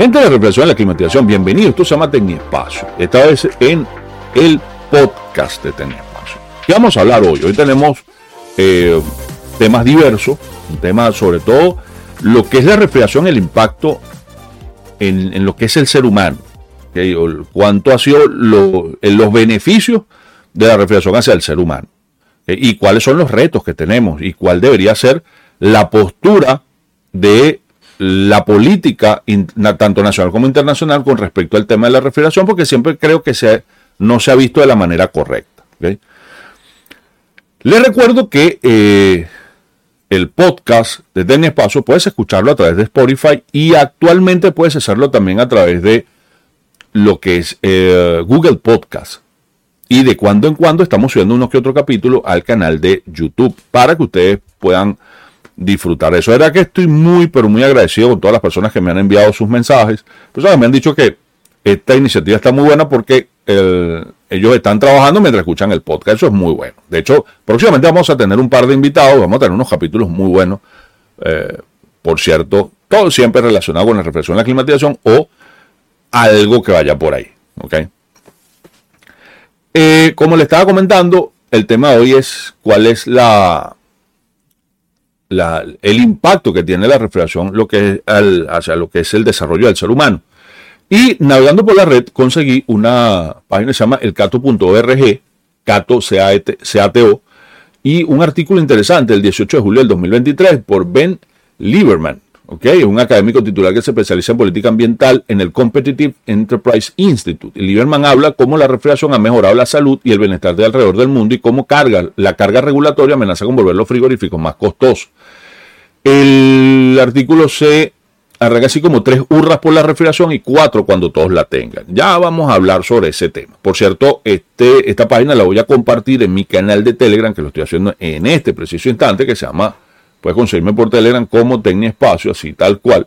Gente de reflexión en la climatización, bienvenidos. Esto se llama Tecniespacio. Esta vez en el podcast de Tecniespacio. ¿Qué vamos a hablar hoy? Hoy tenemos eh, temas diversos, un tema sobre todo lo que es la refrigeración, el impacto en, lo que es el ser humano. Cuánto ha sido los beneficios de la refrigeración hacia el ser humano. Y cuáles son los retos que tenemos y cuál debería ser la postura de la política, tanto nacional como internacional, con respecto al tema de la refrigeración, porque siempre creo que se, no se ha visto de la manera correcta. Les recuerdo que eh, el podcast de Denny Espacio puedes escucharlo a través de Spotify y actualmente puedes hacerlo también a través de lo que es eh, Google Podcast. Y de cuando en cuando estamos subiendo uno que otro capítulo al canal de YouTube para que ustedes puedan disfrutar eso. Era que estoy muy, pero muy agradecido con todas las personas que me han enviado sus mensajes. Personas me han dicho que esta iniciativa está muy buena porque ellos están trabajando mientras escuchan el podcast. Eso es muy bueno. De hecho, próximamente vamos a tener un par de invitados, vamos a tener unos capítulos muy buenos. Eh, por cierto, todo siempre relacionado con la reflexión, la climatización o algo que vaya por ahí. ¿ok? Eh, como le estaba comentando, el tema de hoy es cuál es la, el impacto que tiene la refrigeración lo que hacia lo que es el desarrollo del ser humano. Y navegando por la red conseguí una página que se llama elcato.org, Cato, C-A-T-O, y un artículo interesante el 18 de julio del 2023 por Ben Lieberman, ¿okay? un académico titular que se especializa en política ambiental en el Competitive Enterprise Institute. Y Lieberman habla cómo la refrigeración ha mejorado la salud y el bienestar de alrededor del mundo y cómo carga, la carga regulatoria amenaza con volver los frigoríficos más costosos. El artículo se arranca así como tres hurras por la refrigeración y cuatro cuando todos la tengan. Ya vamos a hablar sobre ese tema. Por cierto, este, esta página la voy a compartir en mi canal de Telegram, que lo estoy haciendo en este preciso instante, que se llama, puedes conseguirme por Telegram como Tecnia Espacio, así tal cual.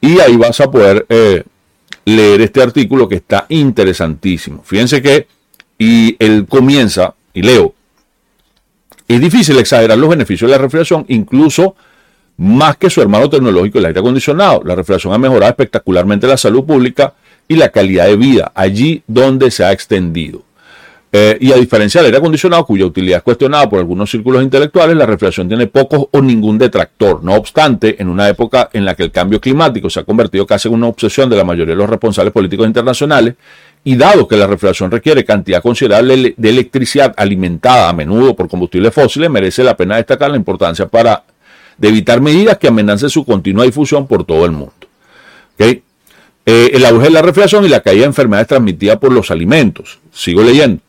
Y ahí vas a poder eh, leer este artículo que está interesantísimo. Fíjense que, y él comienza, y leo, es difícil exagerar los beneficios de la refrigeración, incluso más que su hermano tecnológico, el aire acondicionado. La refrigeración ha mejorado espectacularmente la salud pública y la calidad de vida allí donde se ha extendido. Eh, y a diferencia del aire acondicionado, cuya utilidad es cuestionada por algunos círculos intelectuales, la refrigeración tiene pocos o ningún detractor. No obstante, en una época en la que el cambio climático se ha convertido casi en una obsesión de la mayoría de los responsables políticos internacionales, y dado que la refrigeración requiere cantidad considerable de electricidad alimentada a menudo por combustibles fósiles, merece la pena destacar la importancia para de evitar medidas que amenacen su continua difusión por todo el mundo. ¿Okay? Eh, el auge de la refrigeración y la caída de enfermedades transmitidas por los alimentos. Sigo leyendo.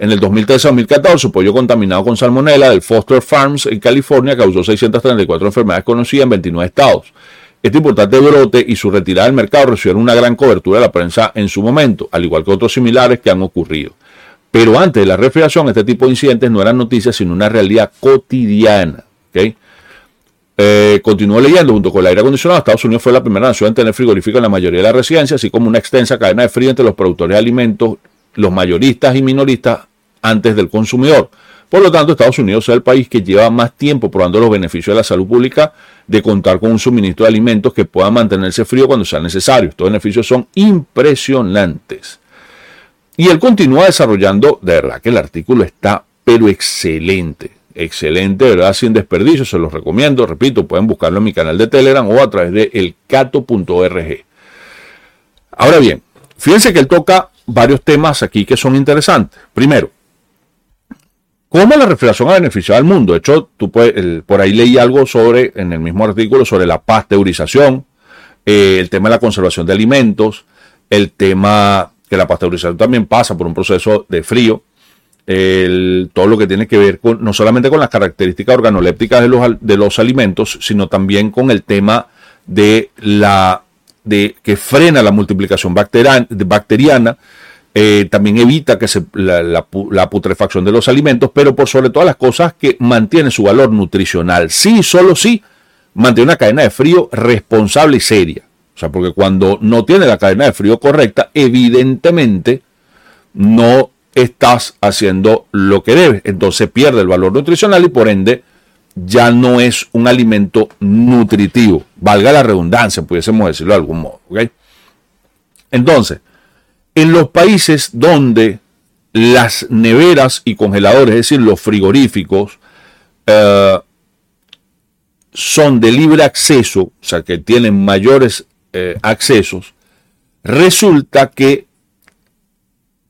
En el 2013-2014, su pollo contaminado con salmonella del Foster Farms en California causó 634 enfermedades conocidas en 29 estados. Este importante brote y su retirada del mercado recibieron una gran cobertura de la prensa en su momento, al igual que otros similares que han ocurrido. Pero antes de la refrigeración, este tipo de incidentes no eran noticias, sino una realidad cotidiana. ¿okay? Eh, leyendo, junto con el aire acondicionado, Estados Unidos fue la primera nación en tener frigorífico en la mayoría de las residencias, así como una extensa cadena de frío entre los productores de alimentos, los mayoristas y minoristas antes del consumidor. Por lo tanto, Estados Unidos es el país que lleva más tiempo probando los beneficios de la salud pública de contar con un suministro de alimentos que pueda mantenerse frío cuando sea necesario. Estos beneficios son impresionantes. Y él continúa desarrollando, de verdad que el artículo está pero excelente excelente, ¿verdad? Sin desperdicio, se los recomiendo. Repito, pueden buscarlo en mi canal de Telegram o a través de elcato.org. Ahora bien, fíjense que él toca varios temas aquí que son interesantes. Primero, ¿cómo la refrigeración ha beneficiado al mundo? De hecho, tú puedes, por ahí leí algo sobre, en el mismo artículo, sobre la pasteurización, eh, el tema de la conservación de alimentos, el tema que la pasteurización también pasa por un proceso de frío todo lo que tiene que ver no solamente con las características organolépticas de los, de los alimentos, sino también con el tema de la de que frena la multiplicación bacteriana, eh, también evita que se, la, putrefacción de los alimentos, pero por sobre todas las cosas que mantiene su valor nutricional. Sí, solo sí, mantiene una cadena de frío responsable y seria. O sea, porque cuando no tiene la cadena de frío correcta, evidentemente no estás haciendo lo que debes. Entonces pierde el valor nutricional y por ende ya no es un alimento nutritivo. Valga la redundancia, pudiésemos decirlo de algún modo. Entonces, en los países donde las neveras y congeladores, es decir, los frigoríficos, eh, son de libre acceso, o sea, que tienen mayores eh, accesos, resulta que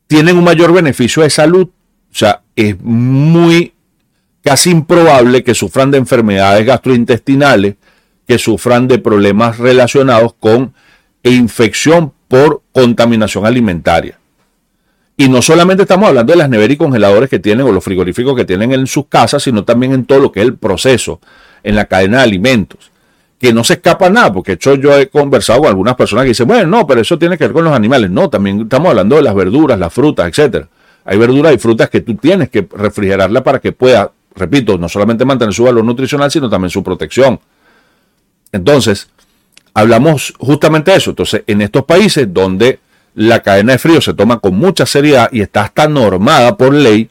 tienen un mayor beneficio de salud. O sea, es muy casi improbable que sufran de enfermedades gastrointestinales, que sufran de problemas relacionados con infección por contaminación alimentaria. Y no solamente estamos hablando de las neveras y congeladores que tienen o los frigoríficos que tienen en sus casas, sino también en todo lo que es el proceso, en la cadena de alimentos. Que no se escapa nada, porque hecho yo he conversado con algunas personas que dicen, bueno, no, pero eso tiene que ver con los animales. No, también estamos hablando de las verduras, las frutas, etcétera. Hay verduras y frutas que tú tienes que refrigerarla para que pueda, repito, no solamente mantener su valor nutricional, sino también su protección. Entonces, hablamos justamente de eso. Entonces, en estos países donde la cadena de frío se toma con mucha seriedad y está hasta normada por ley,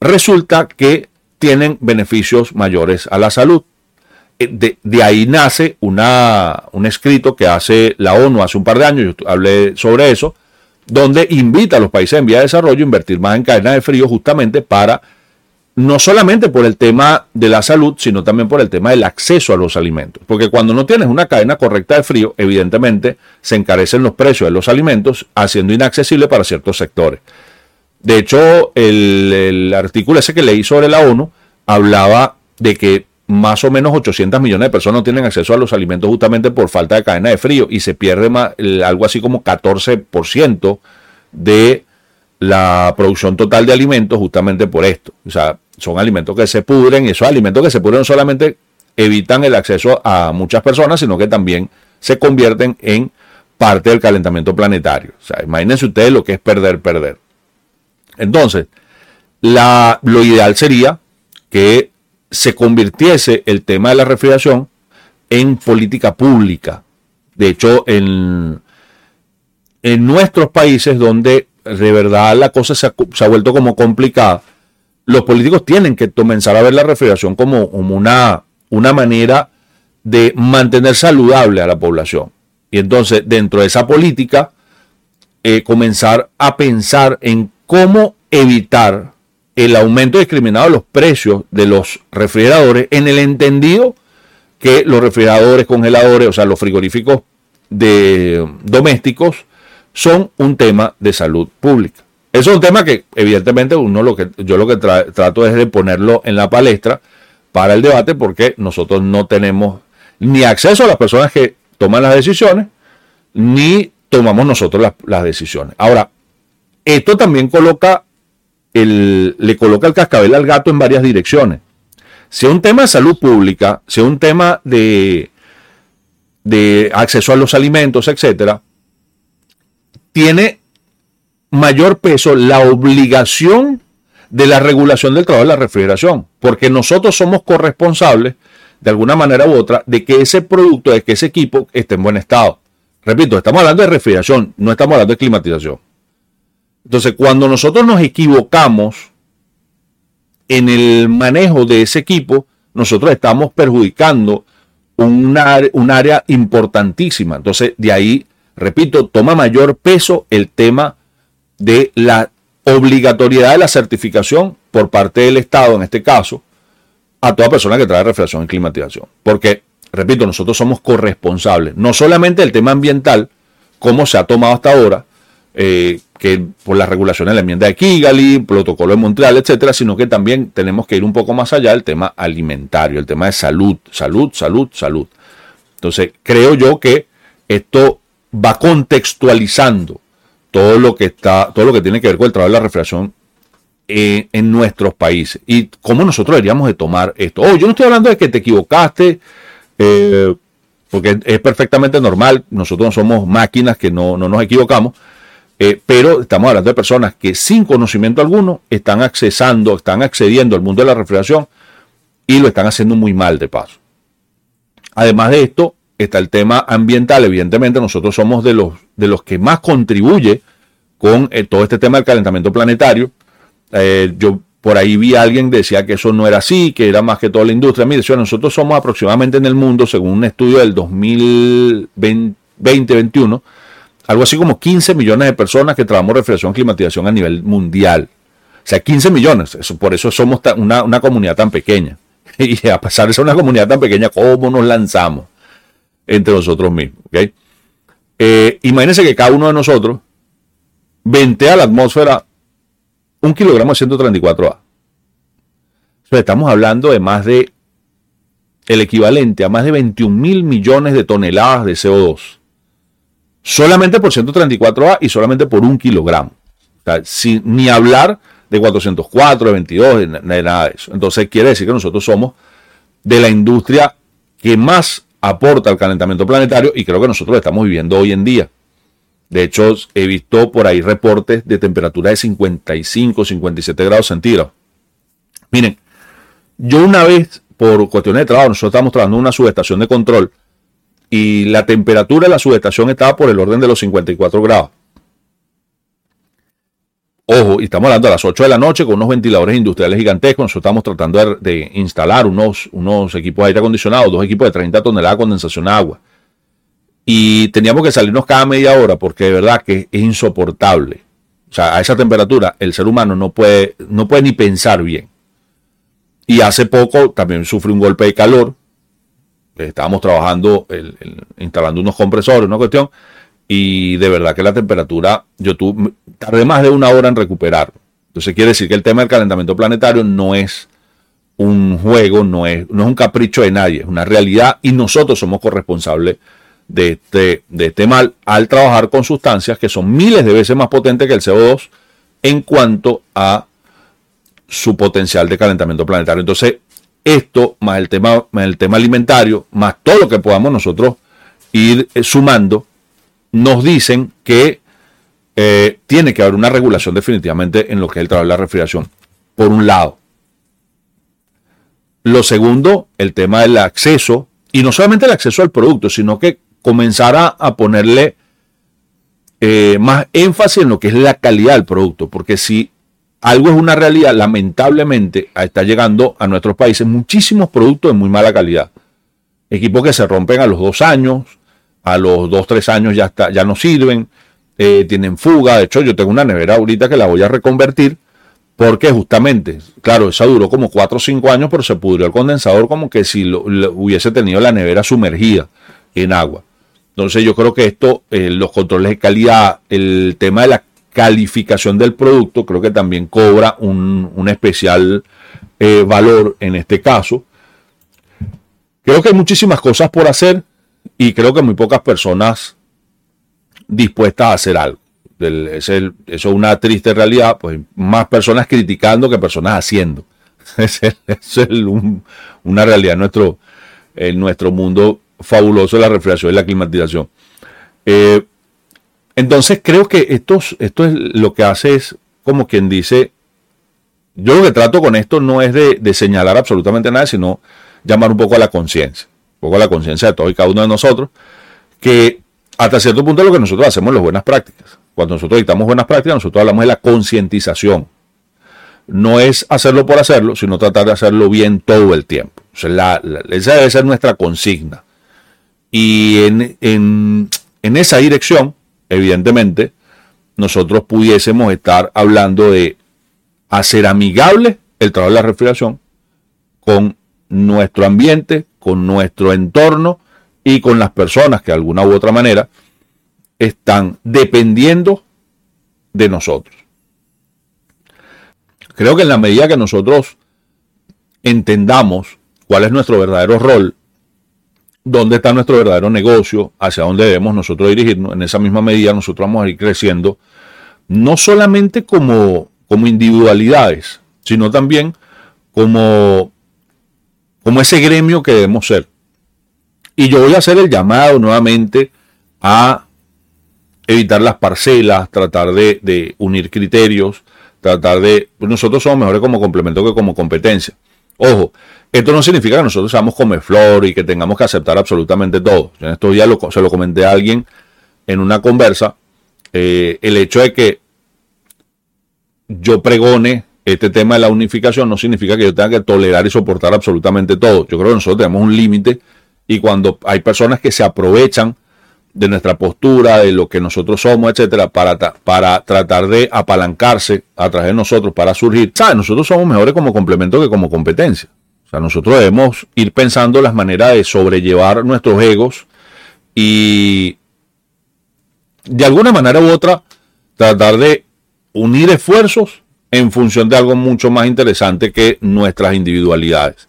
resulta que tienen beneficios mayores a la salud. Eh, de, ahí nace una, un escrito que hace la ONU hace un par de años, yo hablé sobre eso, donde invita a los países en vía de desarrollo a invertir más en cadena de frío justamente para no solamente por el tema de la salud, sino también por el tema del acceso a los alimentos. Porque cuando no tienes una cadena correcta de frío, evidentemente se encarecen los precios de los alimentos, haciendo inaccesible para ciertos sectores. De hecho, el, artículo ese que leí sobre la ONU hablaba de que más o menos 800 millones de personas no tienen acceso a los alimentos justamente por falta de cadena de frío y se pierde algo así como 14% de la producción total de alimentos justamente por esto. O sea, son alimentos que se pudren y esos alimentos que se pudren no solamente evitan el acceso a muchas personas, sino que también se convierten en parte del calentamiento planetario. O sea, imagínense ustedes lo que es perder, perder. Entonces, la, lo ideal sería que se convirtiese el tema de la refrigeración en política pública. De hecho, en, en nuestros países donde de verdad la cosa se ha, se ha vuelto como complicada, los políticos tienen que comenzar a ver la refrigeración como, una, una manera de mantener saludable a la población. Y entonces, dentro de esa política, eh, comenzar a pensar en cómo evitar el aumento discriminado de los precios de los refrigeradores en el entendido que los refrigeradores, congeladores, o sea, los frigoríficos de domésticos son un tema de salud pública. Eso es un tema que evidentemente uno lo que yo lo que trato es de ponerlo en la palestra para el debate porque nosotros no tenemos ni acceso a las personas que toman las decisiones ni tomamos nosotros las, decisiones. Ahora, esto también coloca el, le coloca el cascabel al gato en varias direcciones. Si es un tema de salud pública, si es un tema de, de acceso a los alimentos, etcétera, tiene mayor peso la obligación de la regulación del trabajo de la refrigeración, porque nosotros somos corresponsables, de alguna manera u otra, de que ese producto, de que ese equipo esté en buen estado. Repito, estamos hablando de refrigeración, no estamos hablando de climatización. Entonces, cuando nosotros nos equivocamos en el manejo de ese equipo, nosotros estamos perjudicando un, área importantísima. Entonces, de ahí, repito, toma mayor peso el tema de la obligatoriedad de la certificación por parte del Estado, en este caso, a toda persona que trae refrigeración y climatización. Porque, repito, nosotros somos corresponsables, no solamente del tema ambiental, como se ha tomado hasta ahora, eh, que por las regulaciones de la enmienda de Kigali, protocolo de Montreal, etcétera, sino que también tenemos que ir un poco más allá del tema alimentario, el tema de salud, salud, salud, salud. Entonces, creo yo que esto va contextualizando todo lo que está, todo lo que tiene que ver con el trabajo de la refrigeración eh, en nuestros países y cómo nosotros deberíamos de tomar esto. Oh, yo no estoy hablando de que te equivocaste, eh, porque es perfectamente normal, nosotros no somos máquinas que no, nos equivocamos, eh, pero estamos hablando de personas que sin conocimiento alguno están accesando, están accediendo al mundo de la refrigeración y lo están haciendo muy mal de paso. Además de esto, está el tema ambiental. Evidentemente, nosotros somos de los, de los que más contribuye con eh, todo este tema del calentamiento planetario. Eh, yo por ahí vi a alguien que decía que eso no era así, que era más que toda la industria. Mire, nosotros somos aproximadamente en el mundo, según un estudio del 2020, 2021, algo así como 15 millones de personas que trabajamos refrigeración y climatización a nivel mundial. O sea, 15 millones. Eso, por eso somos una, comunidad tan pequeña. Y a pesar de ser una comunidad tan pequeña, ¿cómo nos lanzamos entre nosotros mismos? Eh, imagínense que cada uno de nosotros ventea a la atmósfera un kilogramo de 134A. estamos hablando de más de el equivalente a más de 21 mil millones de toneladas de CO2. Solamente por 134A y solamente por un kilogramo. sin, ni hablar de 404, de 22, de, nada de eso. Entonces quiere decir que nosotros somos de la industria que más aporta al calentamiento planetario y creo que nosotros lo estamos viviendo hoy en día. De hecho, he visto por ahí reportes de temperatura de 55, 57 grados centígrados. Miren, yo una vez, por cuestiones de trabajo, nosotros estamos trabajando en una subestación de control y la temperatura de la subestación estaba por el orden de los 54 grados. Ojo, y estamos hablando a las 8 de la noche con unos ventiladores industriales gigantescos. Nosotros estamos tratando de, instalar unos, unos equipos de aire acondicionado, dos equipos de 30 toneladas de condensación de agua. Y teníamos que salirnos cada media hora porque de verdad que es insoportable. O sea, a esa temperatura el ser humano no puede, no puede ni pensar bien. Y hace poco también sufrí un golpe de calor. Estábamos trabajando, instalando unos compresores, una cuestión y de verdad que la temperatura, yo tuve, tardé más de una hora en recuperar. Entonces quiere decir que el tema del calentamiento planetario no es un juego, no es, no es un capricho de nadie, es una realidad y nosotros somos corresponsables de este, de este mal al trabajar con sustancias que son miles de veces más potentes que el CO2 en cuanto a su potencial de calentamiento planetario. Entonces, esto más el tema, más el tema alimentario, más todo lo que podamos nosotros ir eh, sumando, nos dicen que eh, tiene que haber una regulación definitivamente en lo que es el trabajo de la refrigeración. Por un lado. Lo segundo, el tema del acceso, y no solamente el acceso al producto, sino que comenzará a ponerle eh, más énfasis en lo que es la calidad del producto, porque si algo es una realidad, lamentablemente está llegando a nuestros países muchísimos productos de muy mala calidad. Equipos que se rompen a los dos años, a los 2, 3 años ya, está, ya no sirven, eh, tienen fuga. De hecho, yo tengo una nevera ahorita que la voy a reconvertir porque justamente, claro, esa duró como 4 o 5 años, pero se pudrió el condensador como que si lo, hubiese tenido la nevera sumergida en agua. Entonces yo creo que esto, eh, los controles de calidad, el tema de la calificación del producto, creo que también cobra un, especial eh, valor en este caso. Creo que hay muchísimas cosas por hacer y creo que muy pocas personas dispuestas a hacer algo. Es eso es una triste realidad, pues más personas criticando que personas haciendo. Eso es una realidad en nuestro, nuestro mundo fabuloso de la refrigeración y la climatización. Eh, entonces creo que esto, esto es lo que hace es como quien dice, yo lo que trato con esto no es de señalar absolutamente nada, sino llamar un poco a la conciencia poco la conciencia de todos y cada uno de nosotros, que hasta cierto punto lo que nosotros hacemos es las buenas prácticas. Cuando nosotros dictamos buenas prácticas, nosotros hablamos de la concientización. No es hacerlo por hacerlo, sino tratar de hacerlo bien todo el tiempo. esa debe ser nuestra consigna. Y en, en esa dirección, evidentemente, nosotros pudiésemos estar hablando de hacer amigable el trabajo de la refrigeración con nuestro ambiente, con nuestro entorno y con las personas que de alguna u otra manera están dependiendo de nosotros. Creo que en la medida que nosotros entendamos cuál es nuestro verdadero rol, dónde está nuestro verdadero negocio, hacia dónde debemos nosotros dirigirnos, en esa misma medida nosotros vamos a ir creciendo, no solamente como, como individualidades, sino también como como ese gremio que debemos ser. Y yo voy a hacer el llamado nuevamente a evitar las parcelas, tratar de, unir criterios, tratar de... Pues nosotros somos mejores como complemento que como competencia. Ojo, esto no significa que nosotros seamos come flor y que tengamos que aceptar absolutamente todo. En estos días se lo comenté a alguien en una conversa, eh, el hecho de que yo pregone este tema de la unificación no significa que yo tenga que tolerar y soportar absolutamente todo. Yo creo que nosotros tenemos un límite y cuando hay personas que se aprovechan de nuestra postura, de lo que nosotros somos, etcétera, para, para tratar de apalancarse a través de nosotros para surgir. ¿Sabes? Nosotros somos mejores como complemento que como competencia. O sea, nosotros debemos ir pensando las maneras de sobrellevar nuestros egos y de alguna manera u otra tratar de unir esfuerzos en función de algo mucho más interesante que nuestras individualidades.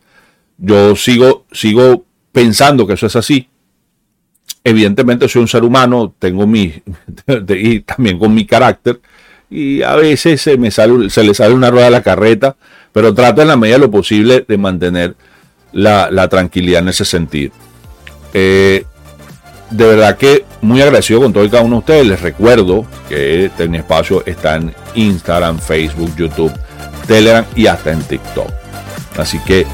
Yo sigo, sigo pensando que eso es así. Evidentemente soy un ser humano, tengo mi, y también con mi carácter, y a veces se me sale, se le sale una rueda a la carreta, pero trato en la medida de lo posible de mantener la, tranquilidad en ese sentido. Eh, de verdad que muy agradecido con todo y cada uno de ustedes. Les recuerdo que este Espacio está en Instagram, Facebook, YouTube, Telegram y hasta en TikTok. Así que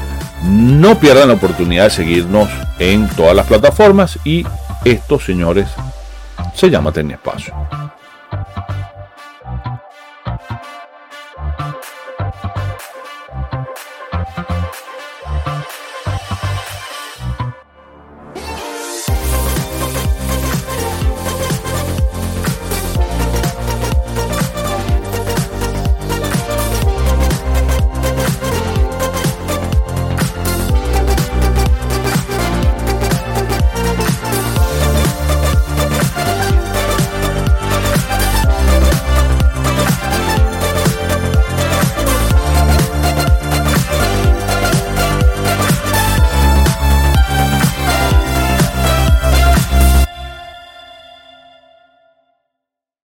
no pierdan la oportunidad de seguirnos en todas las plataformas y esto, señores, se llama Espacio.